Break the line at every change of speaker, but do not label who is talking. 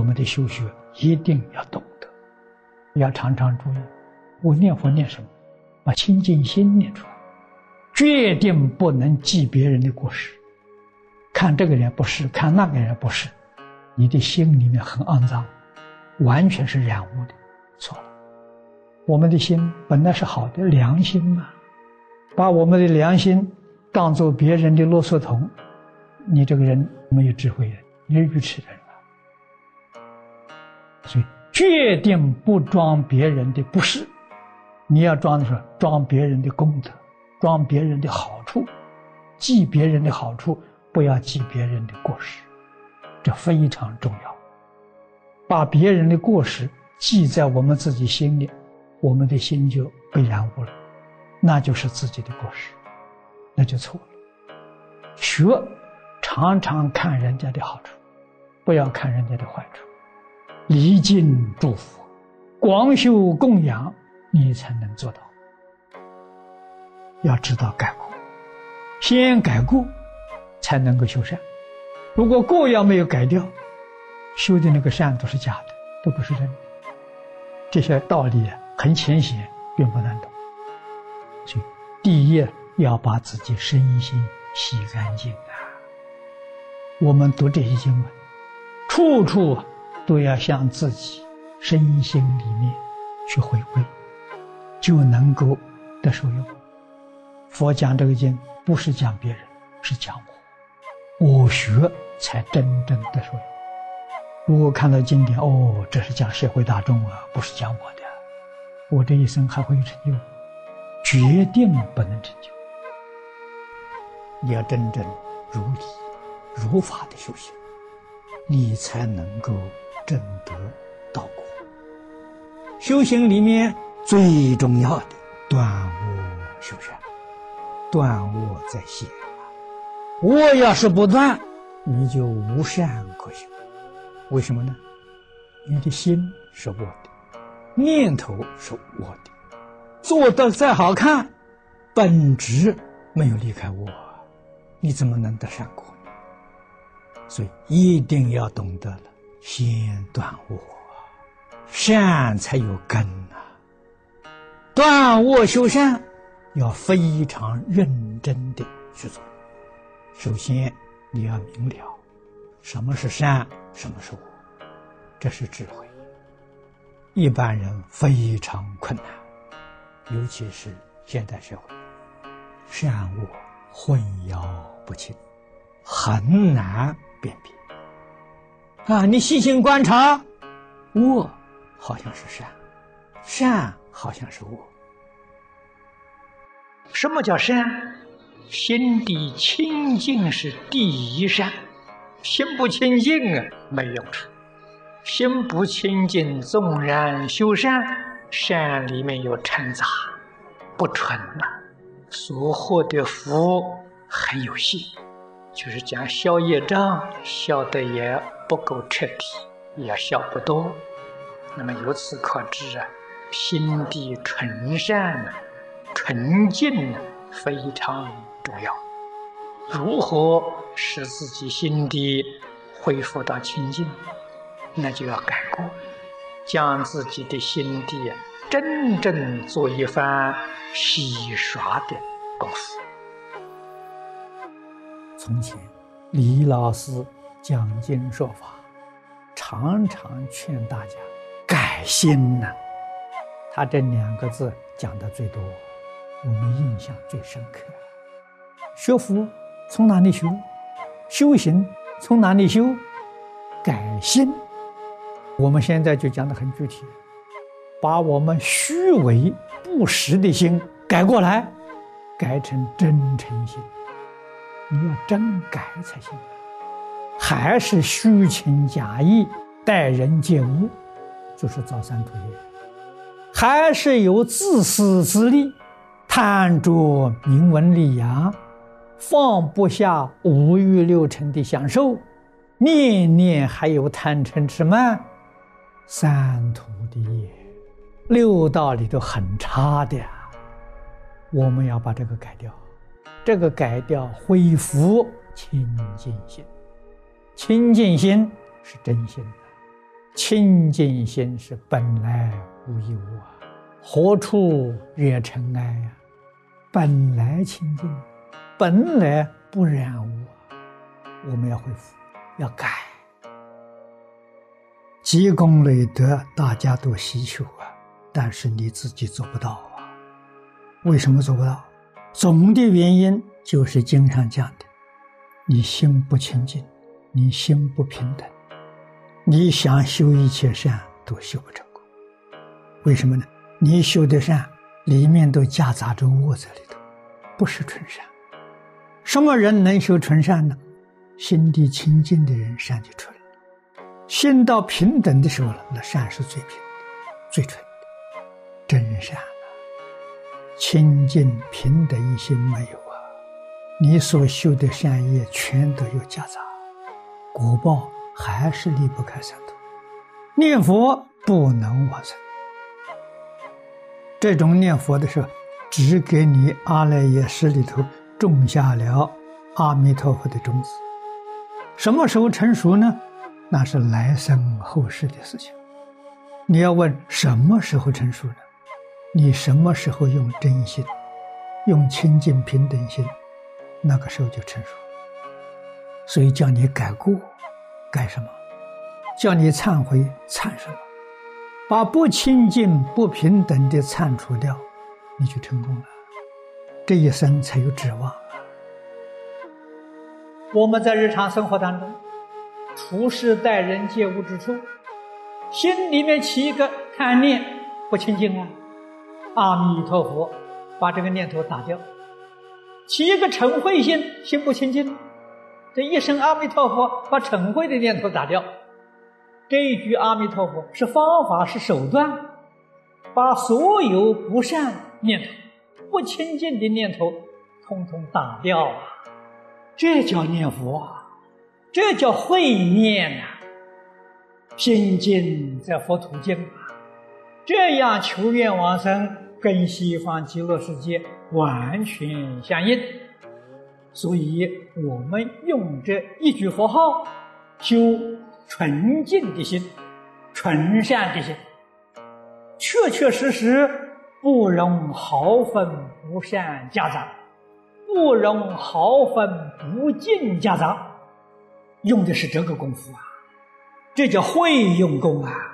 我们的修学一定要懂得，要常常注意。我念佛念什么？把清净心念出来，决定不能记别人的过失。看这个人不是，看那个人不是，你的心里面很肮脏，完全是染污的，错了。我们的心本来是好的良心嘛，把我们的良心当做别人的啰嗦桶，你这个人没有智慧的，你是愚痴的人。所以，决定不装别人的不是，你要装的是装别人的功德，装别人的好处，记别人的好处，不要记别人的过失，这非常重要。把别人的过失记在我们自己心里，我们的心就被染污了，那就是自己的过失，那就错了。学，常常看人家的好处，不要看人家的坏处。礼敬祝福，广修供养，你才能做到。要知道改过，先改过，才能够修善。如果过要没有改掉，修的那个善都是假的，都不是真的。这些道理很浅显，并不难懂。所以，第一要把自己身心洗干净啊！我们读这些经文，处处。都要向自己身心里面去回归，就能够得受用。佛讲这个经不是讲别人，是讲我，我学才真正得受用。如果看到经典，哦，这是讲社会大众啊，不是讲我的，我这一生还会有成就？决定不能成就。你要真正如理如法的修行，你才能够。正德道果，修行里面最重要的断恶修善，断恶在先。恶要是不断，你就无善可修。为什么呢？你的心是我的，念头是我的，做的再好看，本质没有离开我，你怎么能得善果呢？所以一定要懂得了。先断恶，善才有根呐。断恶修善，要非常认真的去做。首先，你要明了什么是善，什么是恶，这是智慧。一般人非常困难，尤其是现代社会，善恶混淆不清，很难辨别。啊！你细心观察，恶好像是善，善好像是恶。什么叫善？心地清净是第一善，心不清净啊，没用处。心不清净，纵然修善，善里面有掺杂，不纯呐，所获的福很有限，就是讲消业障，消的也。不够彻底，也要消不多。那么由此可知啊，心地纯善、纯净非常重要。如何使自己心地恢复到清净？那就要改过，将自己的心地真正做一番洗刷的功夫。从前，李老师。讲经说法，常常劝大家改心呐。他这两个字讲的最多，我们印象最深刻。学佛从哪里修？修行从哪里修？改心。我们现在就讲的很具体，把我们虚伪不实的心改过来，改成真诚心。你要真改才行。还是虚情假意待人接物，就是造三途业；还是有自私自利，贪着名闻利养，放不下五欲六尘的享受，念念还有贪嗔痴慢，三途的业，六道里头很差的。我们要把这个改掉，这个改掉，恢复清净心。清净心是真心的，清净心是本来无一物啊，何处惹尘埃呀？本来清净，本来不染污啊！我们要恢复，要改。积功累德，大家都希求啊，但是你自己做不到啊。为什么做不到？总的原因就是经常讲的：你心不清净，你心不平等。你想修一切善都修不成功，为什么呢？你修的善里面都夹杂着恶在里头，不是纯善。什么人能修纯善呢？心地清净的人善就纯了。心到平等的时候了，那善是最平、最纯的，真善啊！清净平等一心没有啊，你所修的善业全都有夹杂，果报。还是离不开三途，念佛不能往生。这种念佛的时候，只给你阿赖耶识里头种下了阿弥陀佛的种子。什么时候成熟呢？那是来生后世的事情。你要问什么时候成熟呢？你什么时候用真心，用清净平等心，那个时候就成熟。所以叫你改过。改什么？叫你忏悔，忏什么？把不清净、不平等的忏除掉，你就成功了。这一生才有指望。我们在日常生活当中，处事待人接物之处，心里面起一个贪念，不清净啊！阿弥陀佛，把这个念头打掉；起一个嗔恚心，心不清净。这一声阿弥陀佛，把嗔恚的念头打掉。这一句阿弥陀佛是方法，是手段，把所有不善念头、不清净的念头，通通打掉啊！这叫念佛啊！这叫会念呐！心经在佛土经啊！这样求愿往生，跟西方极乐世界完全相应。所以，我们用这一句佛号，修纯净的心、纯善的心，确确实实不容毫分不善夹杂，不容毫分不净夹杂，用的是这个功夫啊，这叫会用功啊。